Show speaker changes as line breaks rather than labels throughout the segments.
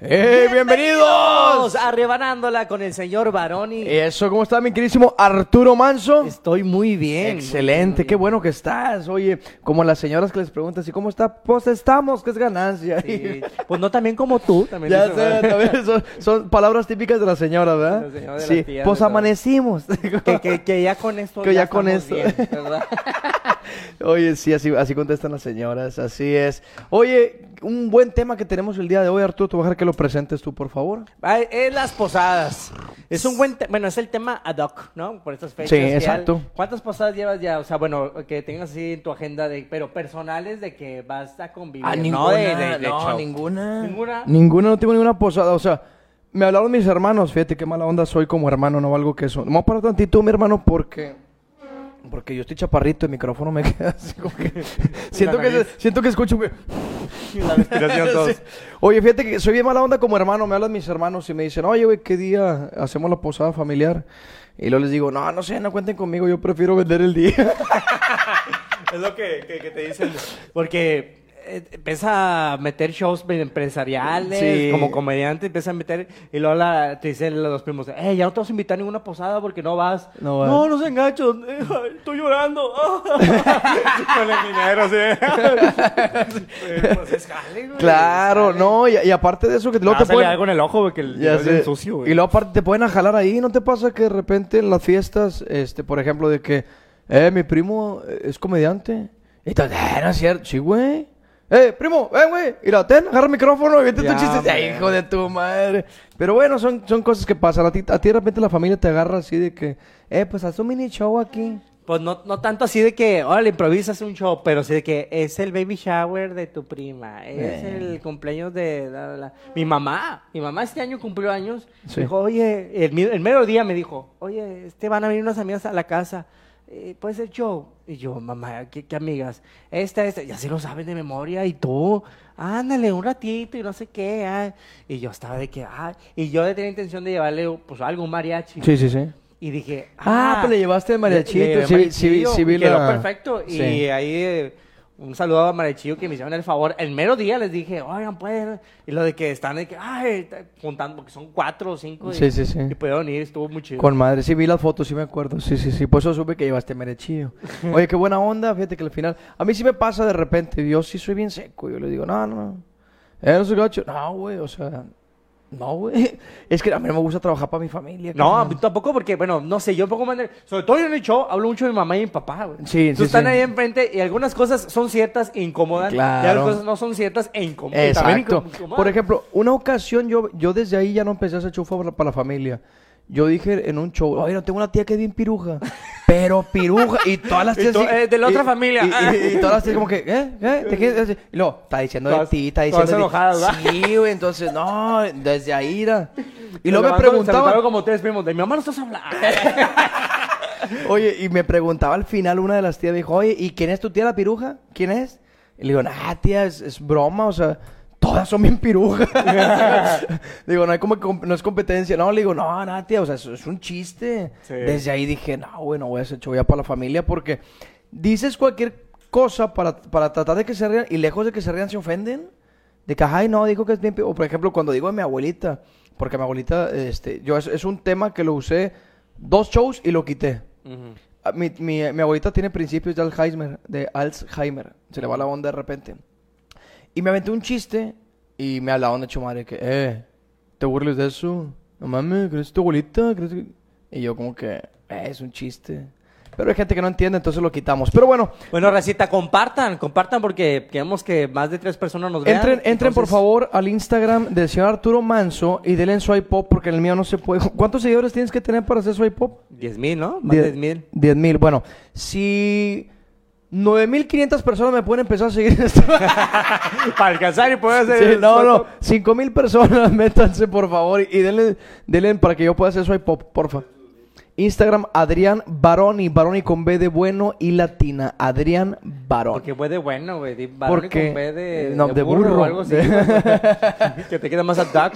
¡Eh, bienvenidos!
a Rebanándola con el señor Baroni.
Eso, ¿cómo está mi queridísimo Arturo Manso?
Estoy muy bien.
Excelente,
muy
qué bueno que estás. Oye, como las señoras que les preguntan, ¿y cómo está? Pues estamos, que es ganancia.
Sí. Pues no también como tú. También
Ya sé, también son, son palabras típicas de la señora, ¿verdad?
La señora
sí,
las tías,
pues
¿verdad?
amanecimos.
que, que- que ya con esto.
Que ya con esto.
bien, ¿verdad?
Oye, sí, así, así contestan las señoras, así es. Oye, un buen tema que tenemos el día de hoy, Arturo, te voy a dejar que lo presentes tú, por favor.
Ah, Es las posadas. Es un buen, te- bueno, es el tema ad hoc, ¿no? Por estas fechas.
Sí, exacto.
al- ¿Cuántas posadas llevas ya? O sea, bueno, que tengas así en tu agenda de, pero personales de que vas a convivir. no, de, de- de
no, ninguna.
Ninguna.
Ninguna, no tengo ninguna posada, o sea, me hablaron mis hermanos, fíjate qué mala onda soy como hermano, no valgo que eso. Me voy a parar tantito, mi hermano, porque... Porque yo estoy chaparrito, el micrófono me queda así como que... siento, que
nariz.
siento que escucho...
La respiración todos.
Sí. Oye, fíjate que soy bien mala onda como hermano. Me hablan mis hermanos y me dicen, oye, güey, ¿qué día hacemos la posada familiar? Y luego les digo, no, no sé, no cuenten conmigo, yo prefiero vender el día.
Es lo que, que- que te dicen. Porque empieza a meter shows empresariales,
Sí.
como comediante, empieza a meter. Y luego la- te dicen los primos: Eh, ya no te vas a invitar a ninguna posada porque no vas.
No vas.
no, no se engancho. eh, estoy llorando. Con el dinero, sí. pues es jale, güey,
claro,
jale.
no, y, y aparte de eso que luego
Ah,
te pueden...
algo en el ojo, güey, que el
Ya
bien sucio, güey.
Y luego aparte te pueden jalar ahí, ¿no te pasa que de repente en las fiestas, este, por ejemplo, de que, eh, mi primo eh, es comediante? Y tú, eh, no es cierto, sí, güey. Eh, primo, ven, güey, mira, ten, agarra el micrófono y vete tu chiste. Ay, hijo de tu madre. Pero bueno, son, son cosas que pasan. A ti, a ti de repente la familia te agarra así de que, eh, pues haz un mini show aquí.
Pues no, no tanto así de que, órale, improvisas un show, pero sí de que es el baby shower de tu prima, es
Eh.
el cumpleaños de la, la- la- mi mamá. Mi mamá este año cumplió años.
Sí.
Dijo, oye, el, mi- el mero día me dijo, oye, este van a venir unas amigas a la casa, eh, ¿puede ser show? Y yo, mamá, ¿qué, qué amigas? Esta, esta, ya se lo saben de memoria y tú, ándale un ratito y no sé qué. ah". Y yo estaba de que, ah, y yo tenía intención de llevarle pues algo, un mariachi.
Sí, sí, sí.
Y dije,
Ah, pues le llevaste el mariachito,
le- le
sí,
llevé
sí,
mariachillo,
sí vi
y quedó
la-
perfecto.
Sí.
Y ahí eh, un saludo a Mariachillo que me hicieron el favor. El mero día les dije, oigan, pueden. Y lo de que están de que, ay, juntando, porque son cuatro o cinco. y-
Sí, sí, sí.
Y pudieron ir, estuvo muy chido.
Con madre, sí vi las fotos, sí me acuerdo. Sí, sí, sí. Por eso supe que llevaste merechillo. Oye, qué buena onda. Fíjate que al final. A mí sí me pasa de repente. Yo sí soy bien seco. Yo le digo, no, no, no. Soy gacho. No, güey, o sea. No, güey. Es que a mí no me gusta trabajar para mi familia.
No, a
carnal.
mí tampoco porque, bueno, no sé, yo un poco más... Sobre todo yo en el show hablo mucho de mi mamá y mi papá, güey.
Sí,
Tú
sí,
están
sí.
ahí enfrente y algunas cosas son ciertas e incomodan. Y
Claro.
otras cosas no son ciertas e también
Exacto.
incomodan.
Por ejemplo, una ocasión yo, yo desde ahí ya no empecé a hacer show para, para la familia. Yo dije en un show, oye, no tengo una tía que es bien piruja. Pero piruja. Y todas las
Y
tías.
tú,
así-
eh, de la otra
y-
familia.
Y, y- y todas las tías como que, ¿eh? ¿Eh? ¿Te quieres decir? Y luego, está diciendo de
Todas-
ti, está
todas
diciendo ti.
enojadas, ¿verdad?
Sí, güey, entonces, no, desde ahí era. Y luego me preguntaba.
como tres primos. De mi mamá no estás hablando.
Oye, y me preguntaba al final una de las tías, dijo, oye, ¿y quién es tu tía la piruja? ¿Quién es? Y le digo, nah, tía, es, es broma, o sea, todas son bien pirujas. digo, no hay como, que no es competencia. No, le digo, no, tía, o sea, eso es un chiste.
Sí.
Desde ahí dije, no, güey, no voy a hacer show ya para la familia porque dices cualquier cosa para, para tratar de que se rían y lejos de que se rían se ofenden. De que, ay, no, dijo que es bien... pi-". O, por ejemplo, cuando digo de mi abuelita, porque mi abuelita, este, yo, es, es un tema que lo usé dos shows y lo quité. Ah, Mi, mi, mi abuelita tiene principios de Alzheimer, de Alzheimer. Se le va la onda de repente. Y me aventé un chiste y me hablaban de hecho madre que, eh, ¿te burles de eso? No mames, ¿crees tu abuelita? ¿Crees que-?" Y yo como que, eh, es un chiste. Pero hay gente que no entiende, entonces lo quitamos. Pero bueno,
Bueno, Racita, compartan, compartan porque queremos que más de tres personas nos vean.
entren, entren por favor al Instagram del señor Arturo Manso y denle en swipe pop porque el mío no se puede. ¿Cuántos seguidores tienes que tener para hacer swipe pop?
10 mil, ¿no? Más de 10 mil.
10 mil. Bueno, si 9500 personas me pueden empezar a seguir en esto.
Para alcanzar y poder hacer.
Sí, no, no.
photo-
5000 personas, métanse por favor y denle, denle para que yo pueda hacer swipe pop, porfa. Instagram Adrián Baroni, Baroni con B de bueno y latina. Adrián Baroni.
Porque fue de bueno, güey. y
Porque-
con B de,
no, de burro.
o algo así. que te queda más a duck.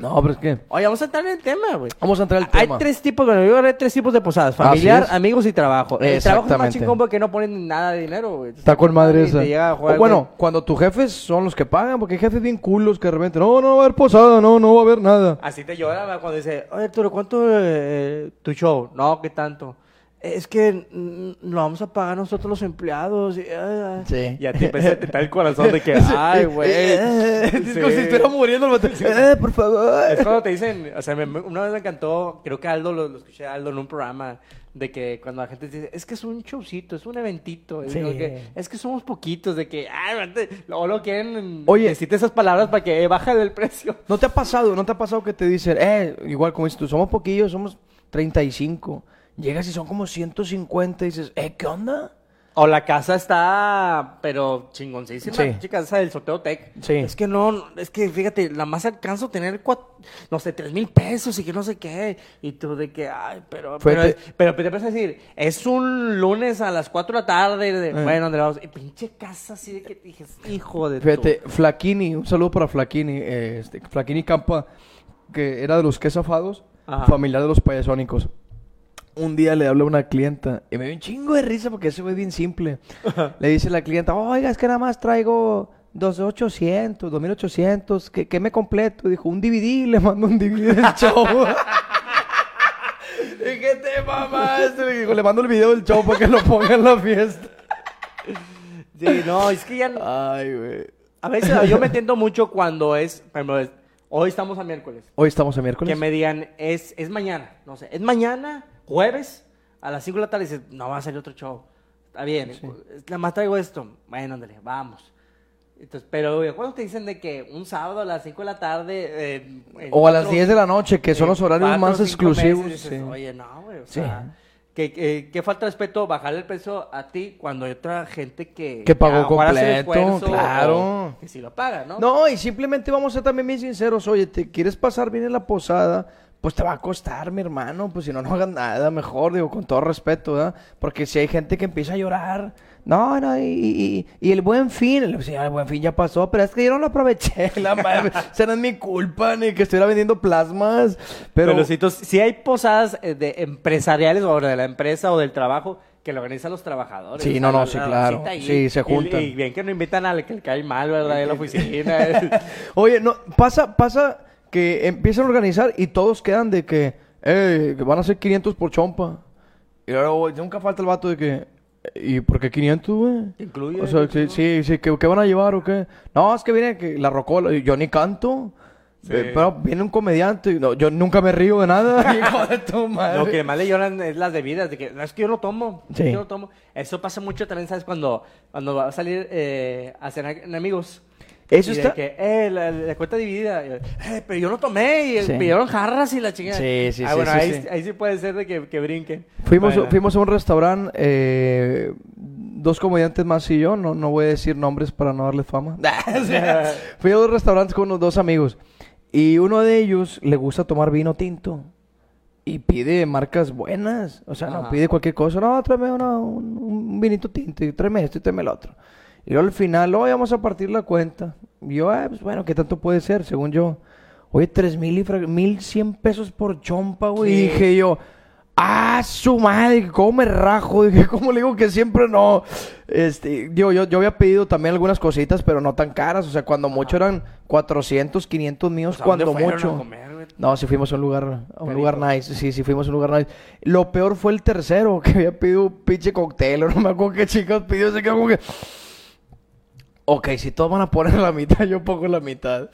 No, pero es que...
Oye, vamos a entrar en el tema, güey.
Vamos a entrar al
Hay
tema.
tres tipos, bueno, yo hay tres tipos de posadas. Familiar,
es.
amigos y trabajo. El trabajo es más chingón porque no ponen nada de dinero, güey.
Está con madre esa. O bueno, cuando tus jefes son los que pagan, porque hay jefes bien culos que de repente, no, no va a haber posada, no, no va a haber nada.
Así te llora cuando dice, oye, Arturo, ¿cuánto eh, tu show? No, ¿qué tanto? Es que lo vamos a pagar nosotros los empleados. Y, ah, ah.
Sí.
Y a ti empieza a te el corazón de que, ay, güey.
Es
Sí.
como si estuviera muriendo el. Eh, por favor.
Es cuando te dicen, o sea, me- una vez me encantó, creo que Aldo lo, lo escuché a Aldo en un programa, de que cuando la gente dice, es que es un showcito, es un eventito, es,
Sí.
que, es que somos poquitos, de que, ay, mate", luego lo quieren,
Oye.
decirte esas palabras para que eh, baje el precio.
¿No te ha pasado, no te ha pasado que te dicen, eh, igual como dices tú, somos poquillos, somos 35. Llegas y son como 150 y dices, eh, ¿qué onda?
O la casa está, pero chingoncísima.
Sí.
Sí. casa del sorteo tech.
Sí.
Es que no, es que fíjate, la más alcanzo a tener, cuat- no sé, tres mil pesos y que no sé qué. Y tú de que, ay, pero, pero,
te-
pero te empiezas a decir, es un lunes a las 4 de la tarde. de-
Eh.
Bueno. Y pinche casa así de que dije, hijo de
Fíjate, Flaquini, un saludo para Flaquini, eh, este, Flaquini Campa, que era de los que zafados, familiar de los payasónicos. Un día le habla a una clienta y me dio un chingo de risa porque eso fue bien simple. Le dice la clienta, oiga, es que nada más traigo 2.800, 2.800, ¿qué, ¿qué me completo? Dijo, un DVD, le mando un DVD del show. ¿Y qué te mamaste? Le dijo, le mando el video del show para que lo ponga en la fiesta.
Sí, no, es que ya...
Ay, güey.
A veces yo me entiendo mucho cuando es, por ejemplo, es- hoy estamos a miércoles.
Hoy estamos en miércoles.
Que me digan, es, es mañana, no sé, es mañana, jueves, a las 5 de la tarde, dices, no va a salir otro show. Está bien, nada más traigo esto. Bueno, ándale, vamos. Entonces, pero güey, cuando te dicen de que un sábado a las 5 de la tarde... eh,
O a las
cuatro-
10 de la noche, que son los horarios
cuatro
más exclusivos.
meses, dices,
sí.
Oye, no, güey, o
Sí.
sea... Que, que, que falta de respeto bajarle el peso a ti cuando hay otra gente que...
Que pagó completo,
esfuerzo
claro.
Que sí lo paga, ¿no?
No, y simplemente vamos a ser también bien sinceros. Oye, ¿te quieres pasar bien en la posada? Pues te va a costar, mi hermano. Pues si no, no hagas nada mejor, digo, con todo respeto, ¿verdad? Porque si hay gente que empieza a llorar. No, no, y, y- y el buen fin. El buen fin ya pasó, pero es que yo no lo aproveché. La madre. O sea, no es mi culpa ni que estuviera vendiendo plasmas. Pero,
Pero, si, hay posadas eh, de empresariales o de la empresa o del trabajo que lo organizan los trabajadores.
Sí, no, no, sí,
la
claro.
ahí.
Sí, se juntan.
Y, bien que no invitan al que le cae mal, ¿verdad? En la oficina.
Oye, no, pasa, pasa que empiezan a organizar y todos quedan de que, eh, que van a ser 500 por chompa. Y luego güey, nunca falta el vato de que, ¿y por qué 500, güey?
Incluye.
O sea, sí, sí, sí, ¿qué, qué van a llevar o qué? No, es que viene que la rocola, yo ni canto.
Sí.
Eh, Pero viene un comediante, y no, yo nunca me río de nada. hijo de tu madre.
Lo que más le lloran es las bebidas, de que "No, es que yo no tomo, es
Sí.
que yo no tomo. Eso pasa mucho también, ¿sabes? Cuando, cuando va a salir eh, a cenar en amigos.
Eso
y de
está-
que, eh, la, la cuenta dividida. Eh, pero yo no tomé y
Sí.
pidieron jarras y la chingada.
Sí, sí,
ah,
sí,
bueno,
sí,
ahí,
sí.
ahí sí puede ser de que, que brinquen.
Fuimos,
Bueno.
fuimos a un restaurante, eh, dos comediantes más y yo, no, no voy a decir nombres para no darles fama. Sea, Fui a dos restaurantes con unos dos amigos y uno de ellos le gusta tomar vino tinto y pide marcas buenas, o sea, no
Ajá.
pide cualquier cosa, no, tráeme una- un, un vinito tinto y tráeme esto y tráeme el otro. Y luego al final, hoy vamos a partir la cuenta. Y yo, ah, pues bueno, ¿qué tanto puede ser? Según yo, oye, tres mil y mil cien pesos por chompa, güey. Y dije yo, ah, su madre, ¿cómo me rajo? Dije, ¿cómo le digo que siempre no? Este, digo, yo, yo había pedido también algunas cositas, pero no tan caras. O sea, cuando mucho eran 400, 500 míos,
Pues, ¿a dónde
cuando mucho.
a comer, güey?
No, sí fuimos a un lugar, a un lugar nice. Sí, sí fuimos a un lugar nice. Lo peor fue el tercero, que había pedido un pinche cóctel. o No me acuerdo qué chicas pidió. Se quedó como que... Ok, si todos van a poner la mitad, yo pongo la mitad.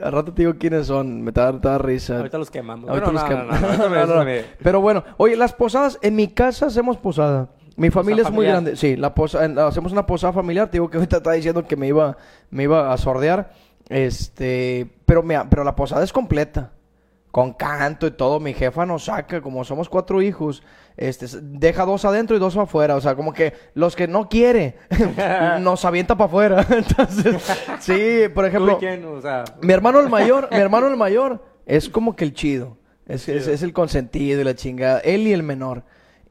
Al rato te digo quiénes son. Me da, da risa.
Ahorita los quemamos.
Ahorita
Bueno,
los
no,
Pero bueno, oye, las posadas, en mi casa hacemos posada. Mi familia es muy
familiar.
grande. Sí, la posa- en- hacemos una posada familiar. Te digo que ahorita está diciendo que me iba, me iba a sordear. Este, pero, me, pero la posada es completa. Con canto y todo. Mi jefa nos saca, como somos cuatro hijos, este, deja dos adentro y dos afuera. O sea, como que los que no quiere, nos avienta para afuera. Entonces, sí, por
¿Tú y
ejemplo.
quién? O sea,
Mi hermano el mayor, mi hermano el mayor es como que el chido. Es, es, es el consentido y la chingada. Él y el menor.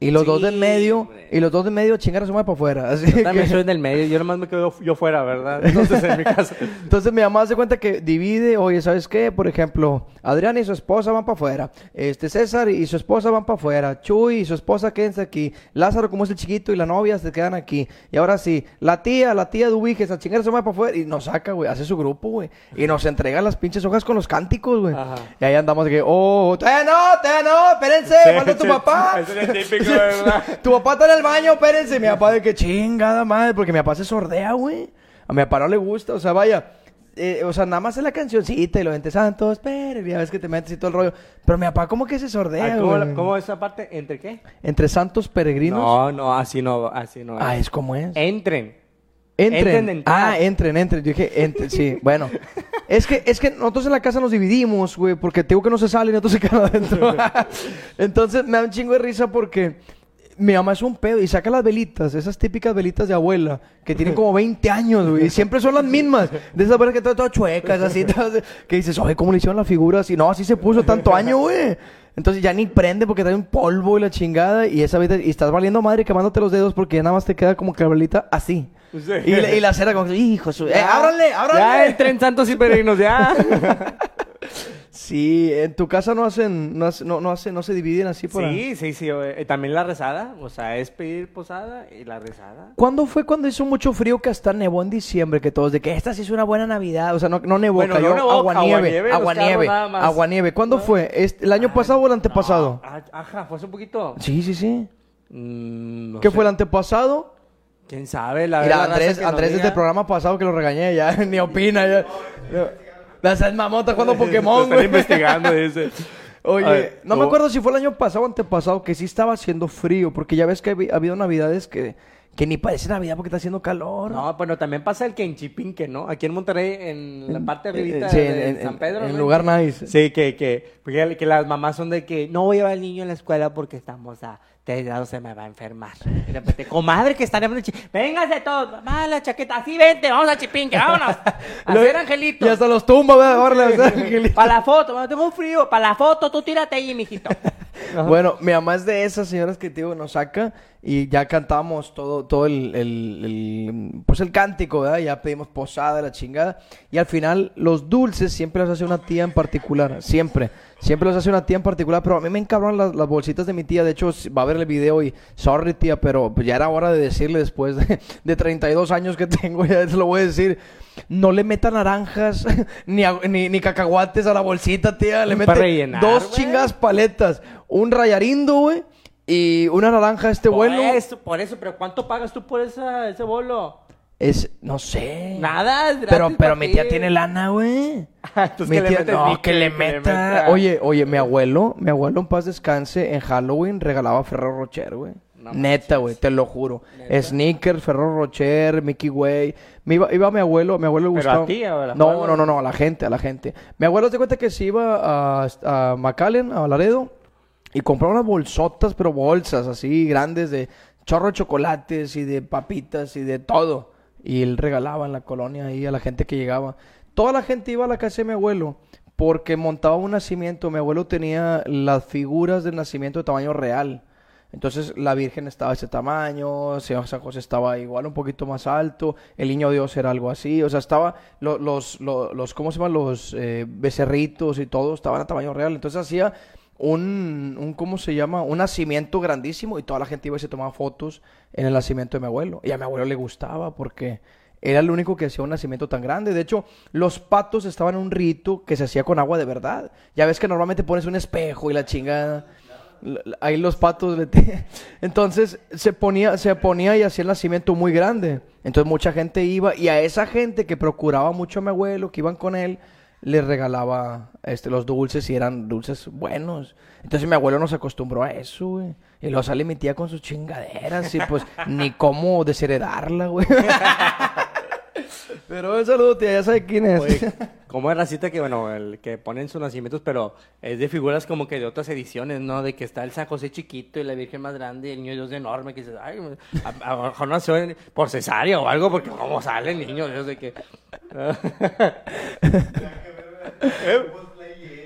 Y los dos de en
Sí,
medio,
hombre.
y los dos de en medio chingar a su madre para afuera. Así
Yo también
que-
soy del medio, yo nomás me quedo yo fuera, ¿verdad? Entonces en mi casa.
Entonces mi mamá se cuenta que divide, oye, ¿sabes qué? Por ejemplo, Adrián y su esposa van para afuera. Este César y su esposa van para afuera. Chuy y su esposa quédense aquí. Lázaro, como es el chiquito, y la novia se quedan aquí. Y ahora sí, la tía, la tía de Ubiges, a chingar a su madre para afuera. Y nos saca, güey, hace su grupo, güey. Y nos entrega las pinches hojas con los cánticos, güey. Y ahí andamos de que, oh, todavía no, todavía no, espérense, falta tu papá.
Es.
Tu papá está en el baño, espérense. Mi papá de que chingada madre, porque mi papá se sordea, güey. A mi papá no le gusta, o sea, vaya. eh, o sea, nada más es la cancioncita y lo ente santos, espere, ya ves que te metes y todo el rollo. Pero mi papá como que se sordea,
¿Cómo,
güey.
¿Cómo esa parte? ¿Entre qué?
Entre santos peregrinos.
No, no, así no, así no.
Ah, es como es.
Entren.
Entren.
entren
ah, entren, entren. Yo dije, entren, sí, bueno. Es que, es que nosotros en la casa nos dividimos, güey, porque tengo que no se salen y otros se quedan adentro. Entonces me da un chingo de risa porque mi mamá es un pedo y saca las velitas, esas típicas velitas de abuela, que tienen como 20 años, güey, y siempre son las mismas. De esas velas que están todas chuecas, así, todas- que dices, oye, ¿cómo le hicieron la figura así? No, así se puso tanto año, güey. Entonces ya ni prende porque trae un polvo y la chingada y esa velita- y estás valiendo madre quemándote los dedos porque ya nada más te queda como velita así.
Sí.
Y, la- y la cera como hijo, su... ¡Eh,
Ya,
ábranle, ábranle!
Ya entren santos y peregrinos, ya.
Sí, en tu casa no hacen, no, hace- no, no, hace- no se dividen así por ahí.
sí, sí, sí. eh, También la rezada. O sea, es pedir posada y la rezada.
¿Cuándo fue cuando hizo mucho frío que hasta nevó en diciembre? Que todos de que esta sí es una buena Navidad. O sea, no, no nevó,
Bueno,
cayó
no
aguanieve.
aguanieve,
Aguanieve. ¿Cuándo fue? ¿Este- ¿El año
Ay,
pasado o el antepasado?
no, ah, Ajá, fue hace un poquito.
Sí, sí, sí.
Mm, no
¿Qué
sé.
fue el antepasado?
¿Quién sabe? La
Mira, Andrés, Andrés desde el programa pasado que lo regañé ya, ni opina. Ya. La Sal mamón está jugando Pokémon,
están
güey.
investigando, dice.
Oye, no me
hubo-
acuerdo si fue el año pasado o antepasado que sí estaba haciendo frío, porque ya ves que ha habido navidades que, que ni parece Navidad porque está haciendo calor.
No, bueno, también pasa el que en Chipinque, ¿no? Aquí en Monterrey, en la parte
Eh,
arribita
sí,
de
en, en-
San Pedro.
en
¿no?
lugar nice.
Sí, que, que, que las mamás son de que no voy a llevar al niño a la escuela porque estamos a tres grados, se me va a enfermar. Y de repente, comadre, que estaremos en. Véngase todos, mamá, la chaqueta, así vente, vamos a Chipinque, vámonos. A hacer angelitos.
Y hasta los angelitos.
Para la foto, mamá, tengo frío. Para la foto, tú tírate ahí, mijito.
Bueno, mi mamá es de esas señoras que te digo, nos saca y ya cantamos todo, todo el, el- el- pues el cántico, ¿verdad? Ya pedimos posada, la chingada. Y al final, los dulces siempre los hace una tía en particular, siempre. Siempre los hace una tía en particular, pero a mí me encabronan las, las bolsitas de mi tía. De hecho, va a ver el video y, sorry tía, pero pues ya era hora de decirle después de, de 32 años que tengo, ya se lo voy a decir. No le meta naranjas ni, a- ni, ni cacahuates a la bolsita, tía. Le mete
rellenar,
dos chingas paletas, un rayarindo, güey, y una naranja este vuelo.
Por eso, por eso, pero ¿cuánto pagas tú por esa, ese bolo?
Es, no sé.
Nada, es
Pero,
gratis
pero mi
ti.
tía tiene lana, güey.
Entonces,
Mi
¿qué le
tía-
metes,
no, que le
Que
meta.
meta.
Oye, oye, mi abuelo, mi abuelo en paz descanse, en Halloween regalaba Ferrero Rocher, güey.
No
Neta, güey, te lo juro. Sneakers, Ferrero Rocher, Mickey Way. Me iba, iba mi abuelo, a mi abuelo le
¿Pero
gustaba.
a ti o a la
no, no, no, no, a la gente, a la gente. Mi abuelo se cuenta que se iba a, a McAllen, a Laredo, y compraba unas bolsotas, pero bolsas así grandes de chorro de chocolates y de papitas y de todo. Y él regalaba en la colonia ahí a la gente que llegaba. Toda la gente iba a la casa de mi abuelo porque montaba un nacimiento. Mi abuelo tenía las figuras del nacimiento de tamaño real. Entonces la Virgen estaba de ese tamaño, San José estaba igual un poquito más alto, el Niño Dios era algo así, o sea, estaba lo- los, lo- los, ¿cómo se llaman? Los eh, becerritos y todo estaban a tamaño real. Entonces hacía un, un, ¿cómo se llama? Un nacimiento grandísimo y toda la gente iba y se tomaba fotos en el nacimiento de mi abuelo. Y a mi abuelo le gustaba porque era el único que hacía un nacimiento tan grande. De hecho, los patos estaban en un rito que se hacía con agua de verdad. Ya ves que normalmente pones un espejo y la chingada. Ahí los patos le Entonces se ponía, se ponía y hacía el nacimiento muy grande. Entonces mucha gente iba y a esa gente que procuraba mucho a mi abuelo, que iban con él, le regalaba este, los dulces y eran dulces buenos. Entonces mi abuelo nos acostumbró a eso, güey. Y luego sale mi tía con sus chingaderas y pues ni cómo desheredarla, güey. Pero un saludo, tía, ya sabe quién es.
Oye, como es racita que, bueno, el que ponen sus nacimientos, pero es de figuras como que de otras ediciones, ¿no? De que está el San José chiquito y la Virgen más grande y el niño Dios enorme, que dices, ay, a, a lo mejor nació en- por cesárea o algo, porque cómo sale el niño Dios de que...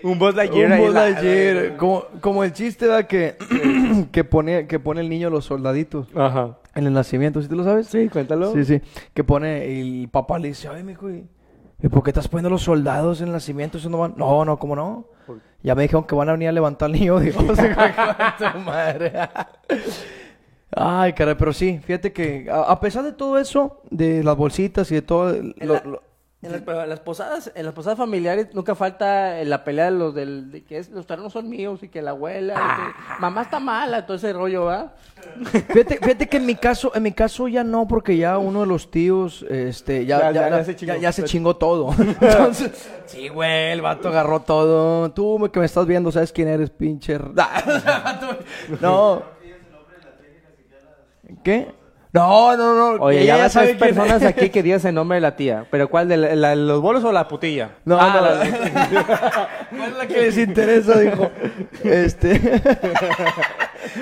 Un Buzz Lightyear.
Un Buzz Lightyear, como, como el chiste da que, que, pone, que pone el niño los soldaditos
Ajá.
en el nacimiento, ¿sí te lo sabes?
Sí, cuéntalo.
Sí, sí. Que pone, y el papá le dice, ay, mijo, ¿y, ¿y por qué estás poniendo los soldados en el nacimiento? Eso no van. No, no, ¿cómo no?
¿Por-
Ya me dijeron que van a venir a levantar al niño de tu madre. Ay, caray, pero sí, fíjate que a, a pesar de todo eso, de las bolsitas y de todo, lo-
la-
lo-
En las, pero en las posadas, en las posadas familiares nunca falta la pelea de los del de que es, los terrenos son míos y que la abuela, y
Ah.
que mamá está mala, todo ese rollo, ¿va?
Fíjate, fíjate que en mi caso, en mi caso ya no, porque ya uno de los tíos, este, ya,
Ya-
ya,
ya- ya
ya-
se chingó.
ya- ya se chingó todo. Entonces, sí, güey, el vato agarró todo. Tú que me estás viendo, ¿sabes quién eres, pinche? no. ¿Qué? No, no, no.
Oye, ya tres
quién
personas aquí que digas el nombre de la tía. ¿Pero cuál? ¿De la- la- los bolos o la putilla?
No,
Ah,
no.
la-
¿Cuál es la que les interesa? Dijo. Este.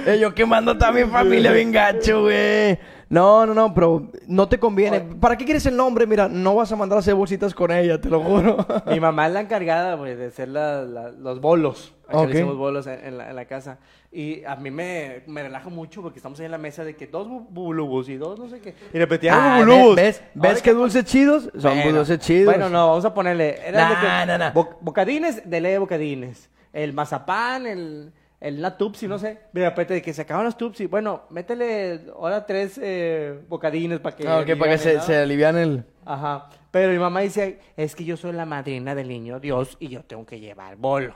Yo quemando toda mi familia bien gacho, güey. No, no, no, pero no te conviene. ¿Para qué quieres el nombre? Mira, no vas a mandar a hacer bolsitas con ella, te lo juro.
Mi mamá es la encargada, güey, de hacer la- la- los bolos. Aquí
Ok.
le decimos bolos en, en la, en la casa. Y a mí me, me relaja mucho porque estamos ahí en la mesa de que dos bu- bubulubus y dos no sé qué. Y repetían
Ah. ¿Ves? ¿Ves
Ahora
qué dulces chidos? Son
Bueno,
dulces chidos.
Bueno, no, vamos a ponerle. Era
Nah,
que-
nah, nah.
bo- bocadines, de ley de bocadines. El mazapán, el, el la tupsi, no sé. De repente de que se acaban los tupsi. Bueno, métele ahora tres eh, bocadines para que.
Ah, ok, para que se,
¿no?
se alivian el...
Ajá. Pero mi mamá dice, es que yo soy la madrina del niño Dios y yo tengo que llevar bolo.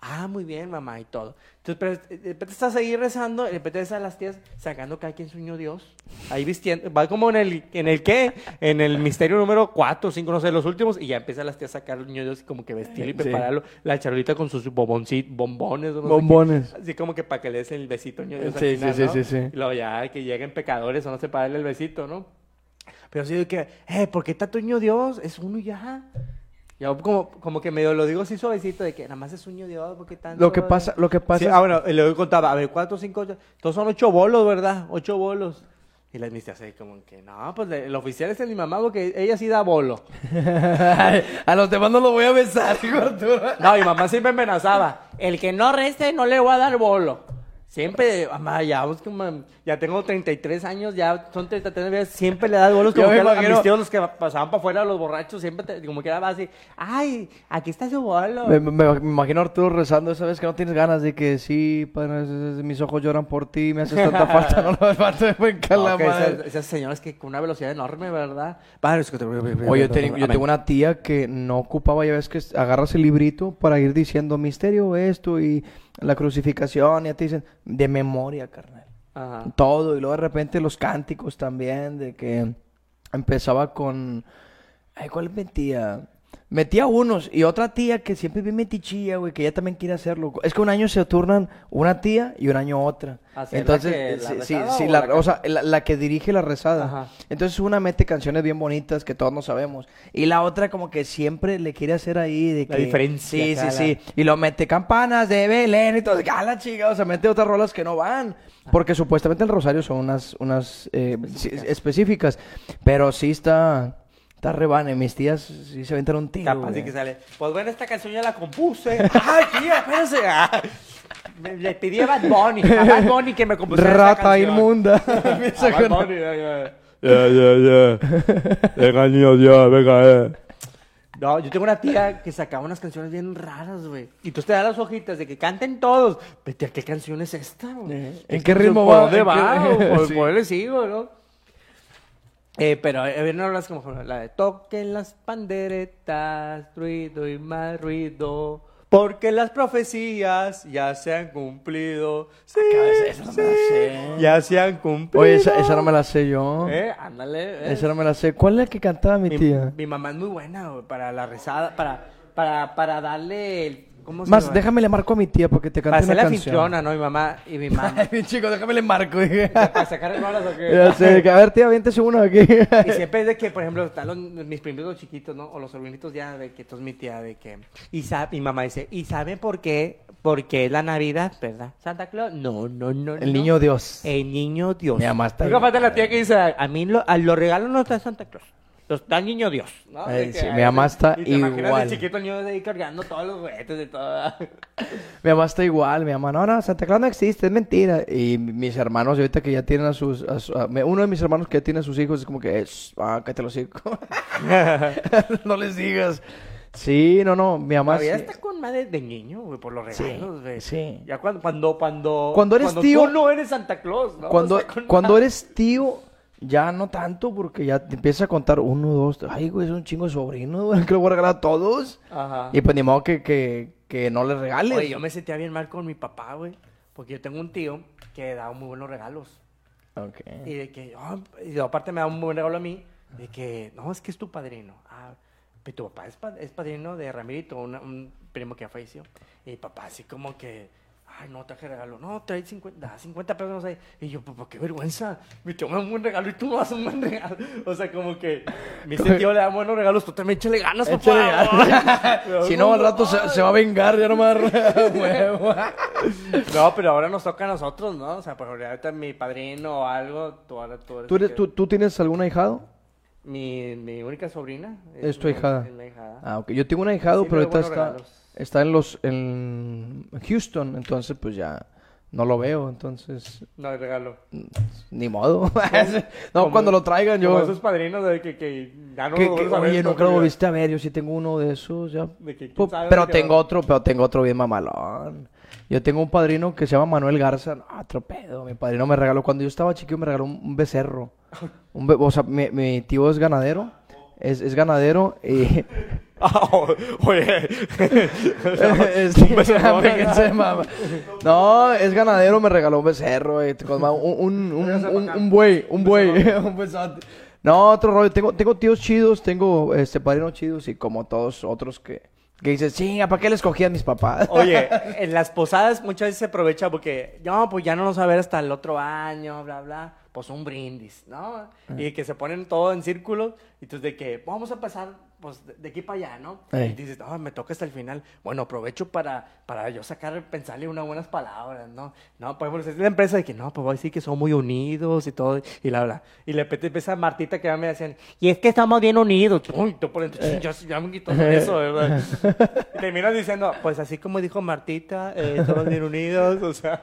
Ah, muy bien, mamá, y todo. Entonces, pero eh, de repente estás ahí rezando, de repente ves a las tías sacando cada quien su niño Dios. Ahí vistiendo, va como en el, en el qué, en el misterio número 4, 5, no sé, los últimos, y ya empiezan las tías a sacar el niño Dios y como que vestirlo y
Sí.
prepararlo. La charolita con sus bomboncitos, bombones, o no sé qué.
Bombones.
Así como que para que le des el besito niño Dios
Sí, sí,
final,
sí,
¿no?
sí, sí.
Y luego ya que lleguen pecadores o no sé, para darle el besito, ¿no? Pero sí de que, eh, ¿por qué está tu niño Dios? Es uno ya. Yo como, como que medio lo digo así suavecito de que nada más es un Dios, ¿por qué tanto?
Lo que pasa, lo que pasa
Sí, ah, bueno, luego contaba, a ver, ¿cuántos, cinco, ocho? Todos son ocho bolos, ¿verdad? Ocho bolos. Y la administración así como que, no, pues el oficial es el mi mamá porque ella sí da bolo.
a los demás no los voy a besar, hijo.
No, mi mamá siempre me amenazaba. El que no reste no le voy a dar bolo. Siempre, mamá, ya, vamos como- ya tengo 33 años, ya son 33 veces, siempre le das bolos como
me
que a, mis tíos los que pasaban para afuera, los borrachos, siempre te- como que era así, ay, aquí está su bolo.
Me, me- me imagino a Arturo rezando esa vez que no tienes ganas de que sí, padre, mis ojos lloran por ti, me haces tanta falta, no lo falta de buen
esas, señoras que con una velocidad enorme, ¿verdad? Padre, es que te-
Oye, yo, tengo- yo tengo una tía que no ocupaba, ya ves que agarras el librito para ir diciendo misterio esto y la crucificación, y ya te dicen de memoria, carnal.
Ajá.
Todo, y luego de repente los cánticos también, de que empezaba con... Ay, ¿cuál metía? Metía unos y otra tía que siempre bien metichilla, güey, que ella también quiere hacerlo. Es que un año se turnan una tía y un año otra.
¿Hacer la
Entonces,
que- la
sí, sí,
rezada
sí,
o
la-
la que-
o sea, la, la que dirige la rezada.
Ajá.
Entonces una mete canciones bien bonitas que todos no sabemos. Y la otra como que siempre le quiere hacer ahí de que...
La diferencia
Sí, sí, sí. Y lo mete campanas de Belén y todo. ¡Ah, la chica! O sea, mete otras rolas que no van. Porque supuestamente el rosario son unas, unas eh, específicas. Pero sí está... Está rebane. Mis tías sí se aventan un tiro.
Capaz
güey.
que sale. Pues bueno, esta canción ya la compuse. ¡Ay, tía, espérese! Ah. Me- Le pedí a Bad Bunny, a Bad Bunny que me compusiera esta
Rata
canción.
inmunda.
A Bad Bunny, ya, ya.
Ya, ya, ya. Venga, niño Dios, venga, eh.
No, yo tengo una tía que sacaba unas canciones bien raras, güey. Y tú te das las hojitas de que canten todos. Pero tía, ¿qué canción es esta, güey?
Eh,
¿Qué
¿en qué ritmo
¿Por
va?
dónde
¿En qué-
va? ¿O ¿Por,
Sí.
por dónde sigo, no? Eh, pero eh, una rolas como la de toquen las panderetas, ruido y más ruido, porque las profecías ya se han cumplido. Sí,
esa no me la
sí,
sé.
ya se han cumplido.
Oye, esa, esa no me la sé yo.
Eh, ándale. eh.
Esa no me la sé. ¿Cuál es la que cantaba mi
Mi,
tía?
mi mamá es muy buena güey, para la rezada, para, para, para darle el... ¿Cómo se
Más,
llama?
déjame le marco a mi tía porque te
hacer
una
la
canción.
¿no? Mi mamá y mi mamá.
Ay, chico, déjame le marco. dije.
¿Para sacar rolas o qué?
ya sé, que a ver, tía, aviéntese uno aquí.
Y siempre es de que, por ejemplo, están los, mis primitos chiquitos, ¿no? O los sobrinitos ya, de que esto es mi tía, de que... Y sa- mi mamá dice, ¿y sabe por qué? Porque es la Navidad, ¿verdad? ¿Santa Claus? No, no, no,
El
no.
niño Dios.
El niño Dios.
Mi mamá está
Nunca
bien.
falta la tía que dice, a mí lo, a los regalos no está Santa Claus. Los da niño Dios. ¿no?
Ay,
De que,
mi mamá está
y te
igual.
de chiquito el niño de ahí cargando todos los juguetes y todo.
Mi mamá está igual, mi mamá, no, no, Santa Claus no existe, es mentira. Y mis hermanos, ahorita que ya tienen a sus, a su- a- me- uno de mis hermanos que ya tiene a sus hijos, es como que, ah, cállate los hijos. no les digas. Sí, no, no, mi mamá
Todavía
sí.
está con madre de niño, güey, por los regalos, güey.
sí.
Ya cuando, cuando, cuando,
Cuando eres tío-
tú no eres Santa Claus, ¿no?
Cuando,
O sea, con
cuando eres tío, ya no tanto, porque ya te empiezas a contar uno, dos, tres. ay, güey, es un chingo de sobrinos, güey, que le voy a regalar a todos.
Ajá.
Y pues ni modo que, que, que no les regales.
Oye, yo me sentía bien mal con mi papá, güey. Porque yo tengo un tío que da muy buenos regalos.
Ok.
Y de que, ah, y aparte me da un buen regalo a mí, de que, no, es que es tu padrino. Ah, pero tu papá es, pa- es padrino de Ramirito, una- un primo que falleció. Y papá así como que, ay, no traje regalo. No, trae 50, da 50 pesos, no sé. Y yo, papá, qué vergüenza. Mi tío me da un buen regalo y tú no das un buen regalo. O sea, como que, mi tío le da buenos regalos, tú también échale ganas, papá.
Échale si no, al rato se, se va a vengar, ya nomás. Huevo.
No, pero ahora nos toca a nosotros, ¿no? O sea, por ahorita mi padrino o algo, tú ahora tú eres
¿Tú, eres,
que-
tú, ¿Tú tienes algún ahijado?
Mi, mi única sobrina.
Es tu.
Es mi ahijada.
Ah, ok. Yo tengo un ahijado,
Sí,
pero ahorita está,
regalos.
Está en los en Houston, entonces pues ya no lo veo, entonces
No, regalo.
ni modo. no,
Como-
cuando lo traigan
Como
yo.
esos padrinos de que, que ya no
que-
lo
que-
a ver
oye, nunca lo volviste a ver. Yo sí tengo uno de esos ya.
De que, ¿quién
Pu-
sabe
pero tengo otro, pero tengo otro bien mamalón. Yo tengo un padrino que se llama Manuel Garza. No, otro pedo. Mi padrino me regaló, cuando yo estaba chiquillo, me regaló un, un becerro. Un be- o sea, mi, mi tío es ganadero. Es, es ganadero y...
Ah, o- oye.
Este,
Un becerro.
fíjense, mamá. No, es ganadero, me regaló un becerro, eh, con ma- un, un, un, un- un buey, un buey, un besote. No, otro rollo. Tengo, tengo tíos chidos, tengo este padrinos chidos y como todos otros que, que dices, chinga, ¿para qué les cogí a mis papás?
Oye, en las posadas muchas veces se aprovecha porque, no, pues ya no nos va a ver hasta el otro año, bla, bla. Pues un brindis, ¿no? Y que se ponen todo en círculos. Y entonces de que vamos a pasar, pues, de, aquí para allá, ¿no?
Ey.
Y dices, no, me toca hasta el final. Bueno, aprovecho para, para yo sacar, pensarle unas buenas palabras, ¿no? No, pues, es la empresa de que, no, pues voy a decir que son muy unidos y todo. Y la bla. Y le repente empieza Martita que ya me decían, y es que estamos bien unidos. Uy, tú por dentro, "Chin, ya, ya me quitó eso, ¿verdad? Y terminas diciendo, pues así como dijo Martita, eh, estamos bien unidos, o sea.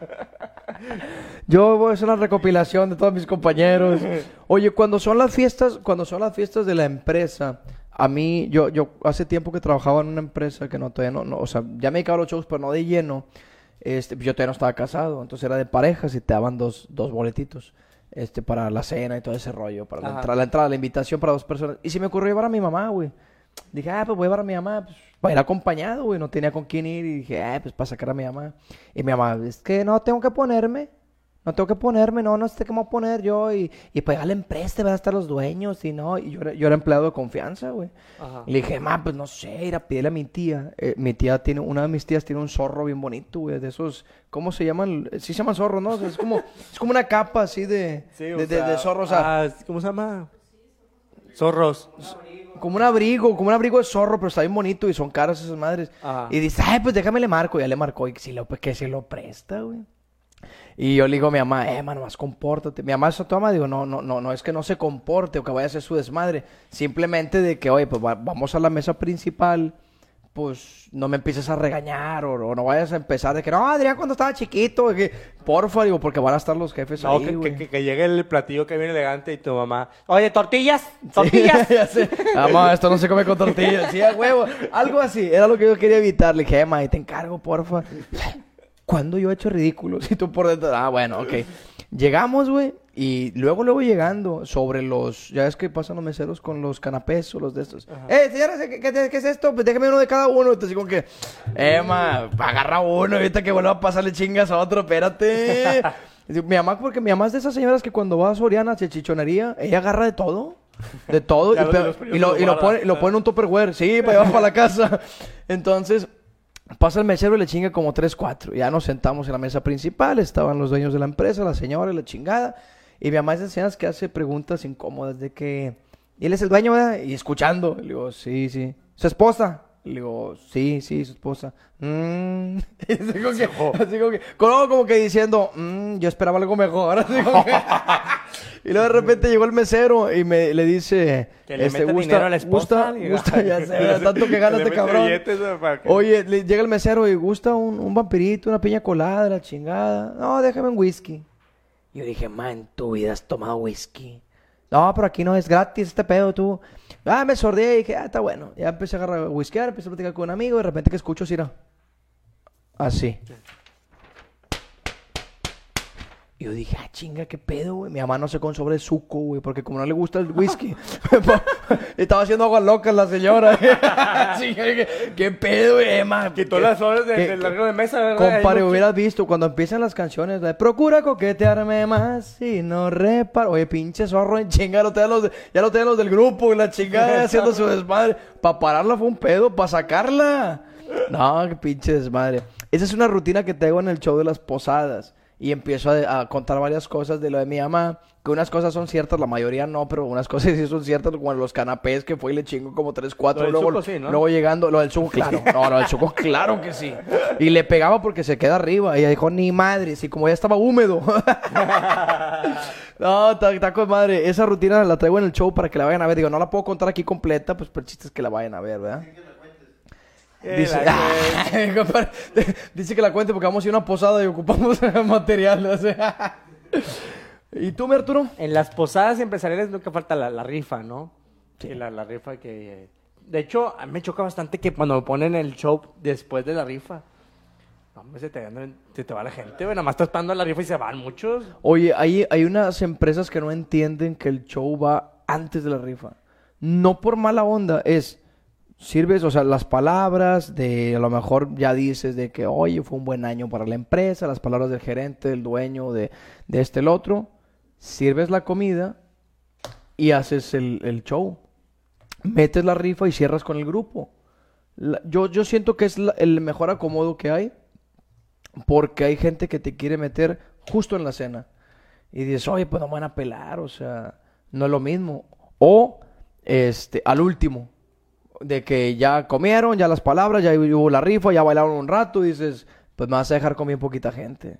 Yo voy a hacer una recopilación de todos mis compañeros. Oye, cuando son las fiestas, cuando son las fiestas de la empresa, a mí, yo, yo hace tiempo que trabajaba en una empresa que no todavía no, no, o sea, ya me dedicaba a los shows, pero no de lleno. Este, yo todavía no estaba casado, entonces era de parejas y te daban dos, dos boletitos. Este, para la cena y todo ese rollo, para la, la entrada, la invitación para dos personas. Y se me ocurrió llevar a mi mamá, güey. Dije, ah, pues voy a llevar a mi mamá, pues, para ir acompañado, güey. No tenía con quién ir. Y dije, ah, pues para sacar a mi mamá. Y mi mamá, es que no tengo que ponerme. No tengo que ponerme, no, no sé qué me voy a poner yo. Y, y pues ya la empresa van a estar los dueños. Y no, y yo era, yo era empleado de confianza, güey. Le dije, ma, pues no sé, ir a pedirle a mi tía. Eh, mi tía tiene, una de mis tías tiene un zorro bien bonito, güey, de esos, ¿cómo se llaman? Sí se llaman zorro, ¿no? O sea, es como, es como una capa así de,
Sí,
de, de- de zorro, o sea,
ah, ¿Cómo se llama? Zorros.
como un abrigo, como un abrigo de zorro, pero está bien bonito y son caras esas madres.
Ajá.
Y dice, ay, pues déjame le marco. Y ya le marcó y si lo, pues, que se lo presta, güey. Y yo le digo a mi mamá, eh, mano, más compórtate. Mi mamá se toma, digo, no, no, no, no es que no se comporte o que vaya a hacer su desmadre. Simplemente de que, oye, pues va- vamos a la mesa principal, pues no me empieces a regañar o, o no vayas a empezar de que, no, Adrián cuando estaba chiquito, que, porfa, digo, porque van a estar los jefes
No,
ahí,
que,
güey.
que, que- que llegue el platillo que viene elegante y tu mamá. Oye, tortillas, tortillas.
ya sé. Mamá, esto no se come con tortillas. Sí, a huevo. Algo así. Era lo que yo quería evitar. Le dije, "Eh, ma, te encargo, porfa. ¿Cuándo yo he hecho ridículos? Y tú por dentro. Ah, bueno, ok. Llegamos, güey. Y luego, luego llegando sobre los. Ya es que pasan los meseros con los canapés o los de estos. Eh, señores, ¿qué, qué- qué es esto? Pues déjame uno de cada uno. Entonces, como que. Eh, ma, agarra uno. Ahorita que vuelva a pasarle chingas a otro. Espérate. Digo, Mi mamá, porque mi mamá es de esas señoras que cuando va a Soriana, hacia chichonería, ella agarra de todo. De todo. Y, y lo, y lo pone, lo pone en un tupperware. Sí, para llevar para la casa. Entonces, pasa el mesero y le chinga como 3, 4. Ya nos sentamos en la mesa principal. Estaban los dueños de la empresa, la señora y la chingada. Y mi mamá es de señoras que hace preguntas incómodas de que... Y él es el dueño, ¿verdad? Y escuchando. Le digo, sí, sí. ¿Su esposa? Le digo, sí, sí, su esposa. Mm. así como que, así como que, como, como que diciendo, "Mm, yo esperaba algo mejor. Así como que- y luego de repente llegó el mesero y me le dice,
Que le
este,
mete
gusta,
dinero a la esposa.
gusta, ya sé, tanto que gana este cabrón. Oye, le llega el mesero y gusta un, un vampirito, una piña colada, la chingada. No, déjame un whisky. Yo dije, man, en tu vida has tomado whisky. No, pero aquí no es gratis este pedo, tú. Ah, me sordí y dije, ah, está bueno. Ya empecé a agarrar whisky, empecé a platicar con un amigo y de repente que escucho, Cira. Así. Y yo dije, ah, chinga, qué pedo, güey. Mi mamá no se con sobre suco, güey, porque como no le gusta el whisky, estaba haciendo agua loca la señora. Qué pedo, güey, ma.
Quitó las horas de-
¿Qué-
del largo de mesa, ¿verdad?
Compadre, hubieras visto cuando empiezan las canciones de Procura coquetearme más y no reparo. Oye, pinche zorro en chinga, lo los de- ya lo tenían los del grupo y la chingada haciendo su desmadre. Para pararla fue un pedo, para sacarla. No, qué pinche desmadre. Esa es una rutina que tengo en el show de las posadas. Y empiezo a, a contar varias cosas de lo de mi mamá. Que unas cosas son ciertas, la mayoría no, pero unas cosas sí son ciertas, como los canapés que fue y le chingo como tres, cuatro.
Lo del
luego,
suco sí, ¿no?
luego llegando, lo del suco, claro. No, lo del suco, claro que sí. Y le pegaba porque se queda arriba. Y ella dijo, ni madre, si como ya estaba húmedo. no, está con madre. Esa rutina la traigo en el show para que la vayan a ver. Digo, no la puedo contar aquí completa, pues pero el chiste es que la vayan a ver, ¿verdad?
Eh,
Dice, compadre, dice que la cuente porque vamos a ir a una posada y ocupamos material. o sea. ¿Y tú, mi Arturo?
En las posadas empresariales nunca falta la, la rifa, ¿no? Sí. La, la rifa que... De hecho, a mí me choca bastante que cuando me ponen el show después de la rifa, no, hombre, se te, se te va la gente, güey. Nada más estás esperando la rifa y se van muchos.
Oye, hay, hay unas empresas que no entienden que el show va antes de la rifa. No por mala onda, es... Sirves, o sea, las palabras de, a lo mejor ya dices de que, oye, fue un buen año para la empresa, las palabras del gerente, del dueño, de, de este, el otro. Sirves la comida y haces el, el show. Metes la rifa y cierras con el grupo. Yo, yo siento que es el mejor acomodo que hay porque hay gente que te quiere meter justo en la cena. Y dices, oye, pues no me van a pelar, o sea, no es lo mismo. O, este, al último, de que ya comieron, ya las palabras, ya hubo la rifa, ya bailaron un rato, y dices, pues me vas a dejar con bien poquita gente.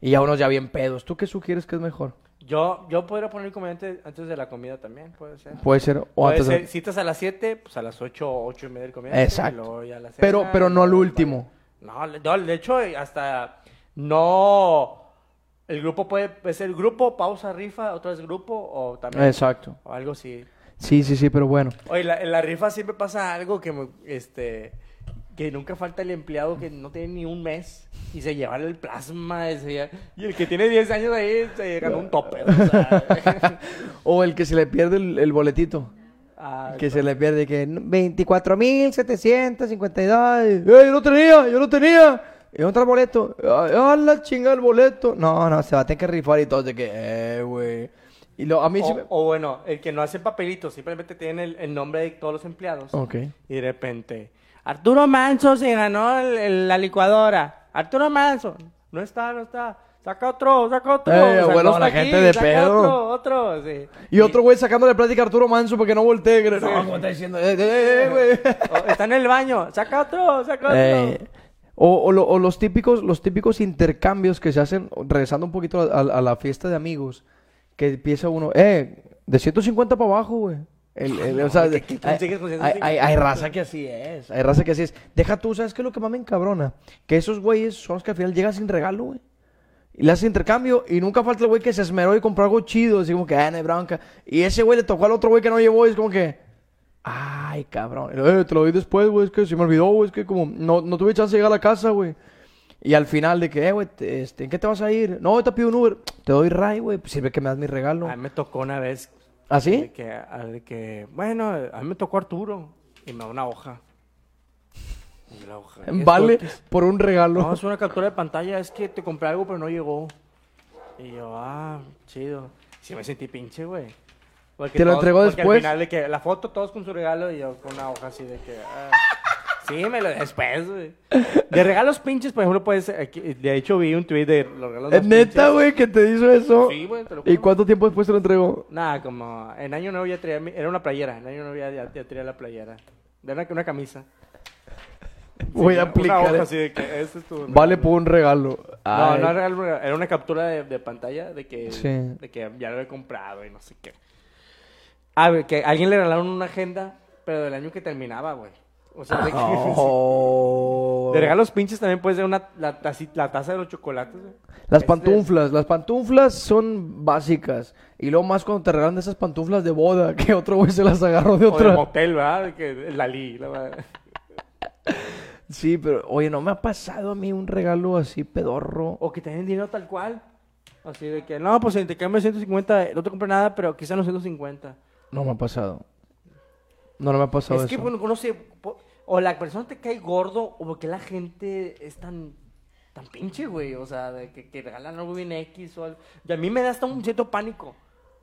Y ya unos ya bien pedos. ¿Tú qué sugieres que es mejor?
Yo, yo podría poner comediante antes de la comida también, puede ser.
Puede ser, o
Puede
antes de-
ser, citas a las 7, pues a las 8, 8 y media del comediante.
Exacto.
y a
Pero,
cena,
pero no al último.
No, no, de hecho, hasta no. El grupo puede ser grupo, pausa, rifa, otra vez grupo, o también.
Exacto.
O algo así.
Sí, sí, sí, pero bueno.
Oye, la- en la rifa siempre pasa algo que, me- este, que nunca falta el empleado que no tiene ni un mes y se lleva el plasma. ese- y el que tiene 10 años ahí se ganó un tope. o sea.
O el que se le pierde el, el boletito.
Ah,
Que se le pierde que 24.752. ¡Eh, yo lo tenía! ¡Yo lo tenía! ¿Y dónde está el boleto? ¡Ah, la chinga el boleto! No, no, se va a tener que rifar y todo. De que, eh, güey. Y lo, a mí sí
o,
me...
o bueno, el que no hace papelitos, simplemente tiene el, el nombre de todos los empleados.
Ok.
Y de repente, Arturo Manso se ganó el- el- la licuadora. Arturo Manso, no está, no está. Saca otro, saca otro.
Eh, bueno,
no
la gente de
saca
pedo.
Otro, otro, sí.
Y otro güey sacándole plática a Arturo Manso porque no voltee. que- No, ¿cómo está diciendo? Eh, eh, eh, güey.
O está en el baño, saca otro, saca otro.
Eh, o, o lo- o los típicos los típicos intercambios que se hacen, regresando un poquito a, a la fiesta de amigos, que empieza uno, eh, de 150 para abajo, güey. El- el- o sea,
¿qué- qué
hay, hay-
150?
hay- hay raza que así es, hay raza que así es. Deja tú, ¿sabes qué es lo que más me encabrona? Que esos güeyes son los que al final llegan sin regalo, güey. Y le hace intercambio y nunca falta el güey que se esmeró y compró algo chido, así como que, ah, no hay bronca. Y ese güey le tocó al otro güey que no llevó y es como que, ay, cabrón. "Eh, te lo doy después, güey, es que se me olvidó, güey, es que como no, no tuve chance de llegar a la casa, güey. Y al final de que, eh, güey, te- este, ¿en qué te vas a ir? No, te pido un Uber. Te doy ray, güey, pues sirve que me das mi regalo.
A mí me tocó una vez
¿Ah,
de
sí?
que, al que, bueno, a mí me tocó Arturo y me da una hoja. Y la hoja, ¿qué es
Vale por un regalo.
No, es una captura de pantalla, es que te compré algo pero no llegó. Y yo, ah, chido. Sí me sentí pinche, güey. Porque
¿Te lo
todos-
entregó después?
Al final de que la foto todos con su regalo y yo con una hoja así de que... ah, sí, me lo después, güey. De regalos pinches, por ejemplo, puedes... aquí- De hecho, vi un tweet de los regalos
¿Es
más
neta,
pinches.
güey, que te hizo eso?
Sí, güey, te lo
¿Y
juro.
cuánto tiempo después te lo entregó?
Nada, como en año nuevo ya traía... mi- Era una playera. En año nuevo ya, ya, ya traía la playera. Era una, una camisa.
Voy a
Una
aplicar.
hoja así de que este es tu
Vale por un regalo.
No,
Ay.
no era regalo, era una captura de, de pantalla de que,
Sí.
de que ya lo he comprado y no sé qué. A ver, que a alguien le regalaron una agenda, pero del año que terminaba, güey. O sea, de que...
Oh.
De regalos pinches también puede ser una, la, la taza de los chocolates.
Las
Este-
pantuflas, las pantuflas son básicas. Y luego más cuando te regalan esas pantuflas de boda, que otro güey se las agarró de
O de motel, ¿verdad? De que el Dalí, la verdad.
Sí, pero oye, no me ha pasado a mí un regalo así pedorro.
O que te den dinero tal cual. Así de que, no, pues te cambio 150, no te compré nada, pero quizá los 150.
No me ha pasado. No, no me ha pasado
es que,
eso.
bueno, no sé, o la persona te cae gordo, o porque la gente es tan, tan pinche, güey. O sea, de que, que regalan algo bien X o algo. Y a mí me da hasta un cierto pánico.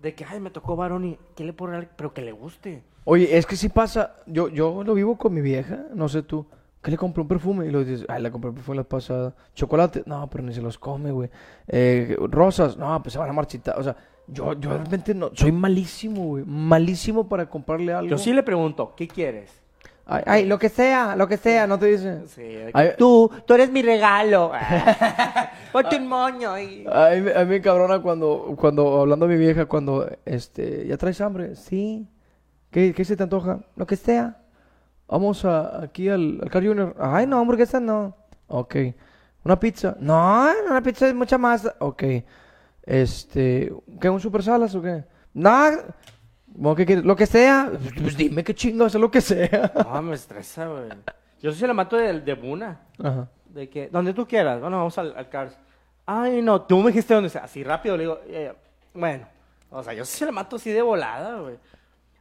De que, ay, me tocó varón y, ¿qué le puedo regalar? Pero que le guste.
Oye, es que sí pasa. Yo, yo lo vivo con mi vieja, no sé tú. Que le compré un perfume y lo dices, ay, le compré un perfume la pasada. Chocolate, no, pero ni se los come, güey. Eh, rosas, no, pues se van a marchitar. O sea, yo, yo realmente no, soy malísimo, güey. Malísimo para comprarle algo.
Yo sí le pregunto, ¿qué quieres?
Ay, ay, lo que sea, lo que sea, no te dice.
Sí,
Ay,
tú, tú eres mi regalo. Ponte un moño y...
A mí, me- a mí me cabrona cuando, cuando, hablando a mi vieja, cuando, este, ¿ya traes hambre? Sí. ¿Qué, qué se te antoja? Lo que sea. Vamos a, aquí al, al Car Junior. Ay, no, hamburguesa no. Ok. ¿Una pizza? No, una pizza es mucha masa. Ok. Este, ¿qué, un super salas o qué? No, ¿cómo que quieres? Lo que sea. Pues dime qué chingados es lo que sea.
No, me estresa, güey. Yo sí se la mato de, de Buna.
Ajá.
De que, donde tú quieras. Bueno, vamos al, al Cars. Ay, no, tú me dijiste donde sea. Así rápido le digo, eh, bueno. O sea, yo sí se la mato así de volada, güey.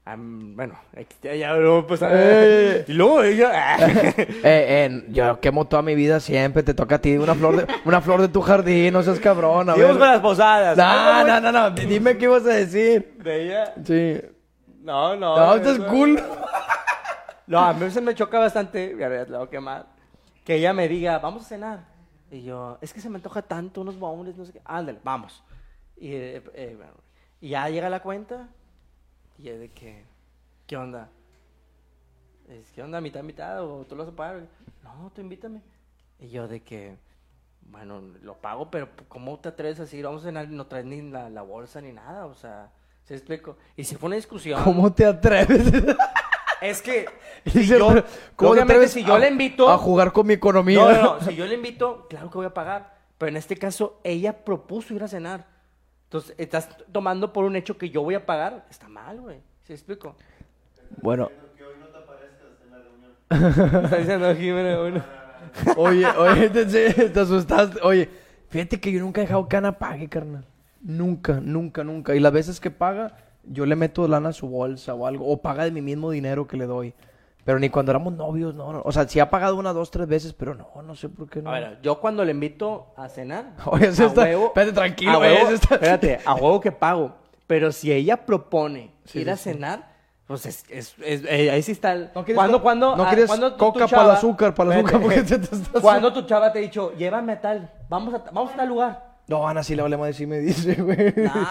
Am, bueno, ya, luego, pues,
Eh.
y luego ella,
Eh, eh, yo quemo toda mi vida siempre, te toca a ti una flor de, una flor de tu jardín, no seas cabrón.
Seguimos con las posadas.
No,
Algo
no, no, no, dime qué ibas a decir.
De ella,
Sí.
no, no.
No, estás
eso-
cool.
No, a mí se me choca bastante, voy a quemar, que ella me diga, vamos a cenar. Y yo, es que se me antoja tanto, unos bombones, no sé qué. Ándale, vamos. Y, eh, eh, bueno, y ya llega la cuenta, y es de que, ¿qué onda? Es, ¿Qué onda? ¿Mitad, mitad? ¿O tú lo vas a pagar? No, tú invítame. Y yo de que, bueno, lo pago, pero ¿cómo te atreves a decir, vamos a cenar y no traes ni la, la bolsa ni nada? O sea, ¿se explico? Y si fue una discusión...
¿Cómo te atreves?
Es que si yo,
¿cómo te atreves
si yo
a-
le invito,
a jugar con mi economía?
no, no, no, si yo le invito, claro que voy a pagar, pero en este caso ella propuso ir a cenar. Entonces, estás tomando por un hecho que yo voy a pagar, está mal, güey. ¿Sí explico?
Bueno,
Está diciendo Jimena, bueno.
oye, oye, te, te asustaste. Oye, fíjate que yo nunca he dejado que Ana pague, carnal. Nunca, nunca, nunca. Y las veces que paga, yo le meto lana a su bolsa o algo. O paga de mi mismo dinero que le doy. Pero ni cuando éramos novios, no, no. O sea, sí ha pagado una, dos, tres veces, pero no, no sé por qué no.
A ver, yo cuando le invito a cenar,
Oye,
a
está-
huevo-
espérate, tranquilo,
a huevo-
está-
espérate, a huevo que pago. Pero si ella propone
Sí,
ir
sí,
a
sí.
cenar, pues es, es- es- eh, ahí sí está el...
¿No quieres,
¿Cuándo, cuándo,
no
ah,
quieres
cuándo
coca para el azúcar, para el azúcar, porque te, te estás...
Cuando tu chava te ha dicho, llévame a tal, vamos a, vamos a tal lugar.
No, Ana sí le vale más decir, me dice, güey.
Nah.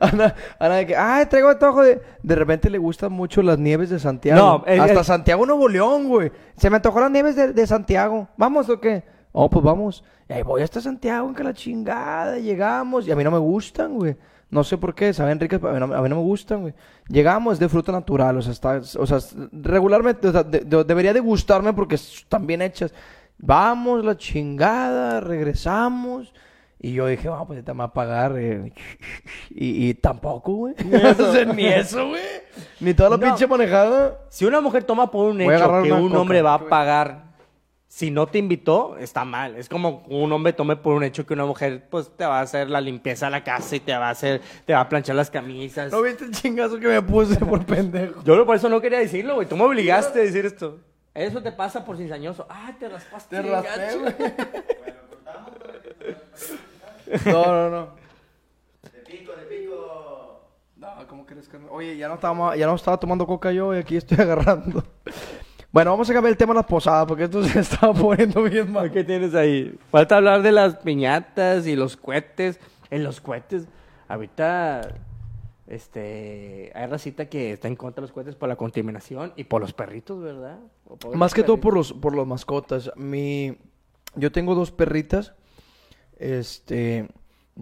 Ana, Ana de que, ay, traigo antojo de... De repente le gustan mucho las nieves de Santiago.
No, el-
Hasta
el-
Santiago Nuevo León, güey. Se me antojó las nieves de, de Santiago. ¿Vamos o qué? Oh, pues vamos. Y ahí voy hasta Santiago, en que la chingada. Llegamos. Y a mí no me gustan, güey. No sé por qué, saben ricas, pero a mí no, a mí no me gustan, güey. Llegamos, es de fruta natural, o sea, está, o sea, regularmente, o sea, de- de- debería de gustarme porque están bien hechas. Vamos, la chingada, regresamos. Y yo dije, vamos, pues te va a pagar. eh, Y, y tampoco, güey. Ni eso, güey. Ni toda la
No.
pinche manejada.
Si una mujer toma por un
Voy a
hecho que un
coca.
hombre va a pagar, si no te invitó, está mal. Es como un hombre tome por un hecho que una mujer, pues, te va a hacer la limpieza de la casa y te va a hacer, te va a planchar las camisas.
¿No viste el chingazo que me puse por pendejo?
Yo por eso no quería decirlo, güey. Tú me obligaste a decir esto. Eso te pasa por cizañoso. Ah, te raspaste.
Te raspé,
gacho.
güey. No, no, no. No, ¿cómo crees que no? Oye, ya no estaba, ya no estaba tomando coca yo y aquí estoy agarrando. Bueno, vamos a cambiar el tema de las posadas porque esto se estaba poniendo bien mal.
¿Qué tienes ahí? Falta hablar de las piñatas y los cohetes. En los cohetes, ahorita Este, hay racita que está en contra de los cohetes por la contaminación y por los perritos, ¿verdad?
Más que todo por los, por las mascotas. Mi, yo tengo dos perritas. Este,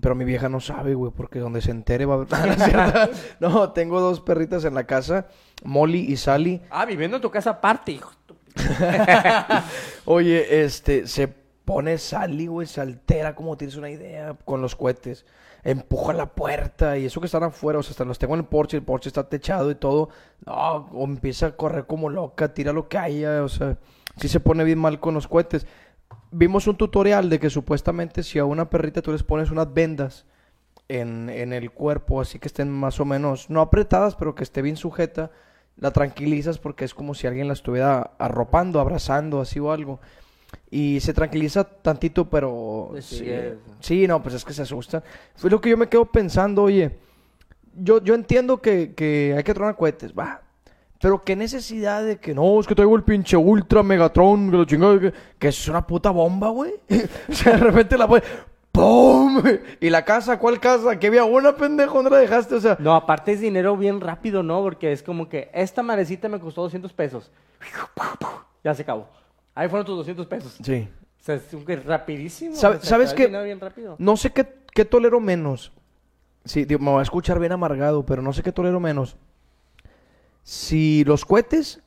pero mi vieja no sabe, güey, porque donde se entere va a. No, tengo dos perritas en la casa, Molly y Sally.
Ah, viviendo en tu casa aparte, hijo.
Oye, este, se pone Sally, güey, se altera, como tienes una idea, con los cohetes. Empuja la puerta y eso que están afuera, o sea, hasta los tengo en el porche, el porche está techado y todo. No, o empieza a correr como loca, tira lo que haya, o sea, sí se pone bien mal con los cohetes. Vimos un tutorial de que supuestamente si a una perrita tú les pones unas vendas en, en el cuerpo, así que estén más o menos, no apretadas, pero que esté bien sujeta, la tranquilizas porque es como si alguien la estuviera arropando, abrazando, así o algo. Y se tranquiliza tantito, pero...
Pues sí,
sí, sí, no, pues es que se asustan. Fue lo que yo me quedo pensando, oye, yo, yo entiendo que, que hay que tronar cohetes, va. Pero qué necesidad de que no, es que traigo el pinche Ultra Megatron, que lo chingado, que, que es una puta bomba, güey. o sea, de repente la pone, ¡pum! Y la casa, ¿cuál casa? Que había una pendejo, ¿dónde la dejaste? O sea,
No, aparte es dinero bien rápido, ¿no? Porque es como que esta madrecita me costó 200 pesos. Ya se acabó. Ahí fueron tus 200 pesos.
sí.
O sea, es un que rapidísimo.
¿Sabe-
o sea,
sabes
va
qué? No sé qué, qué tolero menos. Sí, digo, me voy a escuchar bien amargado, pero no sé qué tolero menos. Si los cohetes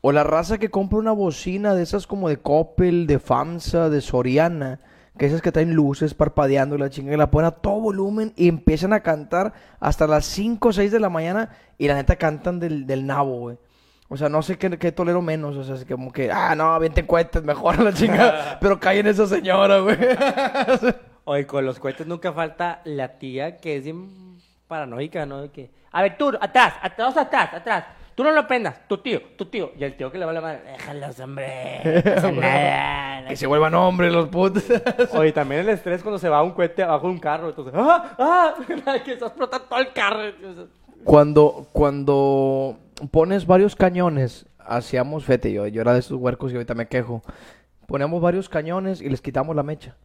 o la raza que compra una bocina de esas como de Coppel, de FAMSA, de Soriana, que esas que traen luces parpadeando y la chingada, y la ponen a todo volumen y empiezan a cantar hasta las 5 o 6 de la mañana y la neta cantan del, del nabo, güey. O sea, no sé qué, qué tolero menos. O sea, es como que, ah, no, avienten cohetes mejor la chingada. pero caen esa señora, güey.
Oye, con los cohetes nunca falta la tía que es bien paranoica, ¿no? De que, a ver, tú, atrás, atrás, atrás, atrás. Tú no lo prendas, tu tío, tu tío. Y el tío que le va a la madre, déjalos, hombre. No pasa nada.
Que se vuelvan hombres los putos.
Oye, también el estrés cuando se va un cohete abajo de un carro. Entonces, ¡ah! ¡ah! Que se explota todo el carro.
cuando, cuando pones varios cañones, hacíamos, fete, yo, yo era de esos huercos y ahorita me quejo. Poníamos varios cañones y les quitamos la mecha.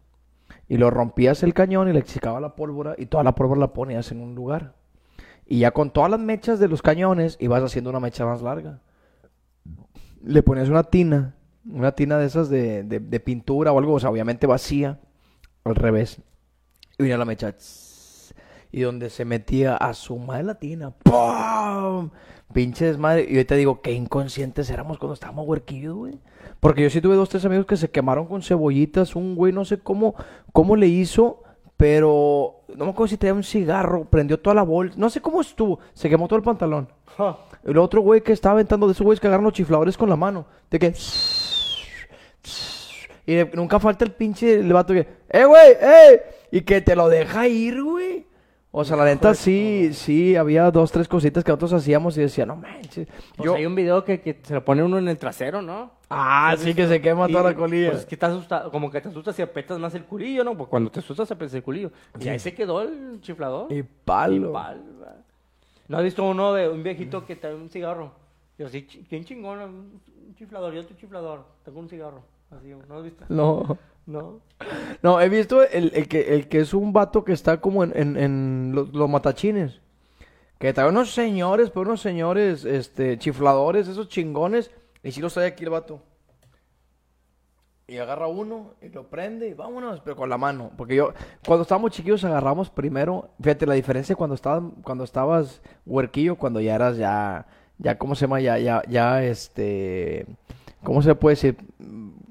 Y lo rompías el cañón y le sacaba la pólvora y toda la pólvora la ponías en un lugar. Y ya con todas las mechas de los cañones ibas haciendo una mecha más larga. Le ponías una tina, una tina de esas de, de- pintura o algo, o sea, obviamente vacía, al revés. Y venía la mecha. Y donde se metía a su madre la tina. ¡Pum! Pinche desmadre. Y ahorita digo, qué inconscientes éramos cuando estábamos huerquillos, güey. Porque yo sí tuve dos, tres amigos que se quemaron con cebollitas. Un güey, no sé cómo, cómo le hizo, pero no me acuerdo si traía un cigarro, prendió toda la bolsa. No sé cómo estuvo. Se quemó todo el pantalón. El otro güey que estaba aventando de esos güeyes que agarran los chifladores con la mano. De que. Y nunca falta el pinche el vato que. ¡Eh, güey! ¡Eh! Y que te lo deja ir, güey. O sea, la neta sí, sí, había dos, tres cositas que nosotros hacíamos y decía, no manches.
Yo, hay un video que, que se lo pone uno en el trasero, ¿no?
ah, sí que se quema
Y,
toda la colilla.
Pues es que te asusta, como que te asustas y apretas más el culillo, ¿no? Pues cuando te asustas apretas el culillo. Y ahí se quedó el chiflador.
y palo.
Y pal, va. ¿No has visto uno de un viejito que trae un cigarro? Yo sí, bien chingón, un un chiflador, yo tu chiflador, tengo un cigarro. Así, ¿no has visto?
No.
No.
No, he visto el, el que, el que es un vato que está como en, en, en los, los matachines. Que trae unos señores, pero unos señores, este, chifladores, esos chingones. Y si los trae aquí el vato. Y agarra uno y lo prende y vámonos, pero con la mano. Porque yo, cuando estábamos chiquillos agarramos primero, fíjate la diferencia cuando estabas, cuando estabas huerquillo, cuando ya eras ya, ya, ¿cómo se llama? Ya, ya, ya, este, ¿cómo se puede decir?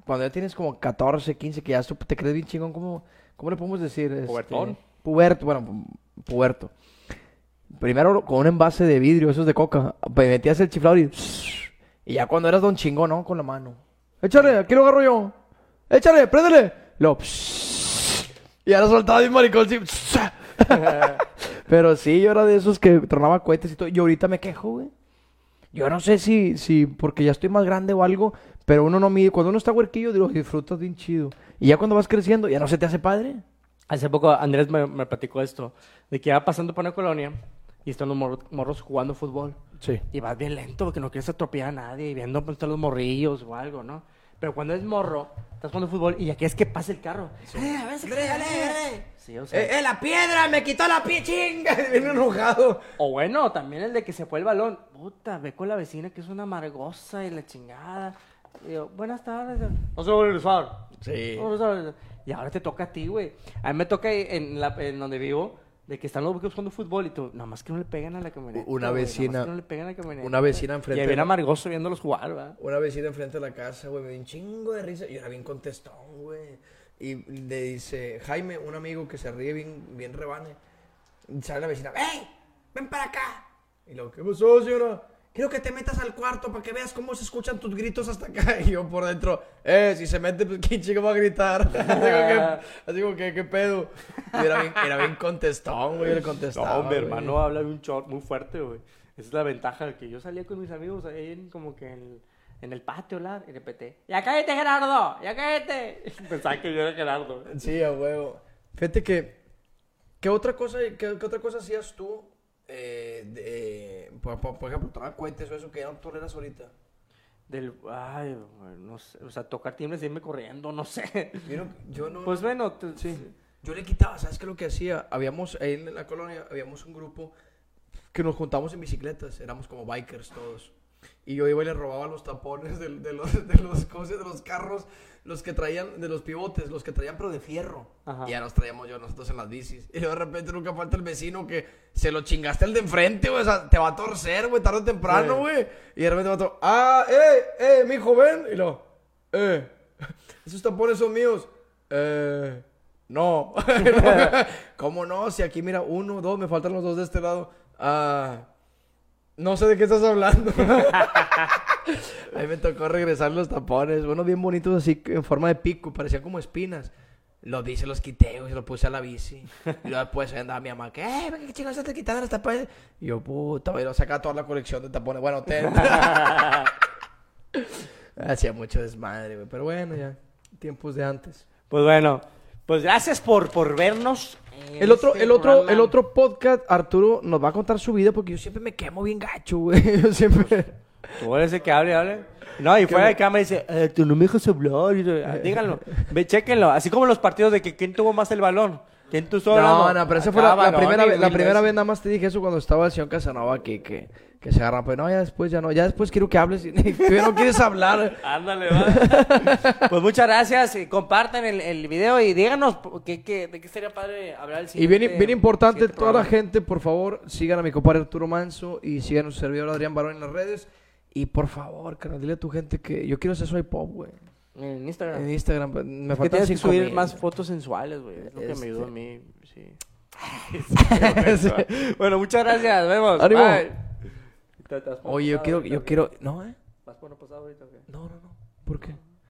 Cuando ya tienes como 14, 15, que ya te crees bien chingón, ¿cómo, cómo le podemos decir? Este,
Pubertón.
Puberto, bueno, pu- puberto. Primero con un envase de vidrio, esos de coca, metías el chiflador y... Y ya cuando eras don chingón, ¿no? Con la mano. Échale, aquí lo agarro yo. Échale, préndele. Lo... Y ahora soltaba bien maricón, sí. Pero sí, yo era de esos que tronaba cohetes y todo. Y ahorita me quejo, güey. Yo no sé si, si porque ya estoy más grande o algo, pero uno no mide. Cuando uno está huerquillo, lo disfrutas bien chido. Y ya cuando vas creciendo, ya no se te hace padre.
Hace poco Andrés me, me platicó esto, de que iba pasando por una colonia y están los mor- morros jugando fútbol.
Sí.
Y vas bien lento porque no quieres atropellar a nadie y viendo pues, están los morrillos o algo, ¿no? Pero cuando es morro, estás jugando fútbol y aquí es que pasa el carro. Eh, a ver, se eh. Sí, o sea.
¡Eh, eh, la piedra! ¡Me quitó la pie, chinga! Viene enojado.
O bueno, también el de que se fue el balón. Puta, ve con la vecina que es una amargosa y la chingada. Y yo, buenas tardes. No se va a regresar.
Sí.
No se va a regresar. Y ahora te toca a ti, güey. A mí me toca en, la, en donde vivo, de que están los güeyes jugando fútbol y tú, nada más que no le pegan a la camioneta.
Una vecina-
no le pegan a la camioneta.
una vecina enfrente
Y bien
la-
amargoso viéndolos jugar, ¿verdad?
Una vecina enfrente de la casa, güey, me dio un chingo de risa. Y era bien contestón, güey. Y le dice, Jaime, un amigo que se ríe bien, bien rebane. Y sale la vecina, ¡Ey! ¡Ven para acá! Y luego, ¿qué pasó, señora? Quiero que te metas al cuarto para que veas cómo se escuchan tus gritos hasta acá. Y yo por dentro, eh, si se mete, pues quién chico va a gritar. así como que, ¿qué pedo? Y era bien, era bien contestón, güey, le contestaba.
No, mi
güey.
hermano habla de un short muy fuerte, güey. Esa es la ventaja que yo salía con mis amigos ahí en, como que en, en el patio, la, y repeté, ¡Ya cállate, Gerardo! ¡Ya cállate! Pensaba que yo era Gerardo.
Sí, a huevo. Fíjate que. ¿Qué otra cosa, qué, qué otra cosa hacías tú? Eh, de- por, por- por ejemplo, tomar cohetes o eso que ya no toleras ahorita.
Del, ay, no sé, o sea, tocar timbres y irme corriendo, no sé.
Yo no. Yo, no-
Pues bueno, tú-
yo le quitaba, ¿sabes qué lo que hacía? Habíamos, ahí en la colonia, habíamos un grupo que nos juntamos en bicicletas. Éramos como bikers todos. Y yo iba y le robaba los tapones de, los, de, los, de los carros, los que traían, de los pivotes, los que traían pero de fierro.
Ajá.
Y ya nos traíamos yo nosotros en las bicis. Y luego de repente nunca falta el vecino que se lo chingaste al de enfrente, güey. O sea, te va a torcer, güey, tarde o temprano,
Sí.
güey. Y de repente va a torcer, ah, eh, eh, mi joven. Y luego, eh, esos tapones son míos. Eh, no. ¿Cómo no? Si aquí mira, uno, dos, me faltan los dos de este lado. Ah, no sé de qué estás hablando. A mí me tocó regresar los tapones, unos bien bonitos así en forma de pico, parecían como espinas. Los vi, se los quité, güey, se los puse a la bici. Y luego después ahí andaba mi mamá, ¿qué? Eh, ¿Qué chingados estás quitando los tapones? Y yo, puta, güey, lo saca toda la colección de tapones. Bueno, ten. Hacía mucho desmadre, güey. Pero bueno, ya. Tiempos de antes.
Pues bueno, pues gracias por, por vernos.
El otro,
este
el otro,
programa.
el otro podcast, Arturo nos va a contar su vida porque yo siempre me quemo bien gacho, güey. Yo siempre.
Tú eres el que hable, hable. No, y fuera de cámara dice, eh, tú no me dejas hablar. "Ah, díganlo, ve, chéquenlo. Así como los partidos de que quién tuvo más el balón. ¿Quién tú solo?
No, no, pero esa fue la, primera
y
vez. La primera vez nada más te dije eso cuando estaba el señor Casanova aquí, que, que se agarran. Pero no, ya después ya no. Ya después quiero que hables y tú ya no quieres hablar.
Ándale, va. pues muchas gracias. y Compartan el, el video y díganos qué, qué, de qué sería padre hablar el
Y
siguiente.
bien, bien importante, toda la gente, por favor, sigan a mi compadre Arturo Manso y sigan a su servidor Adrián Barón en las redes. Y por favor, carnal, dile a tu gente que yo quiero hacer soy pop, güey.
En Instagram.
En Instagram, pues, me
Es que
faltan
tienes que
cinco
subir
mil.
más fotos sensuales, güey. Es lo que me
Este-
ayudó a mí. Sí. bueno, muchas gracias. Nos vemos.
Ánimo.
Bye. ¿Te- te vas por
Oye, yo quiero, yo quiero, no, ¿eh?
¿Vas por no pasado ahorita o qué?
No, no, no. ¿Por qué?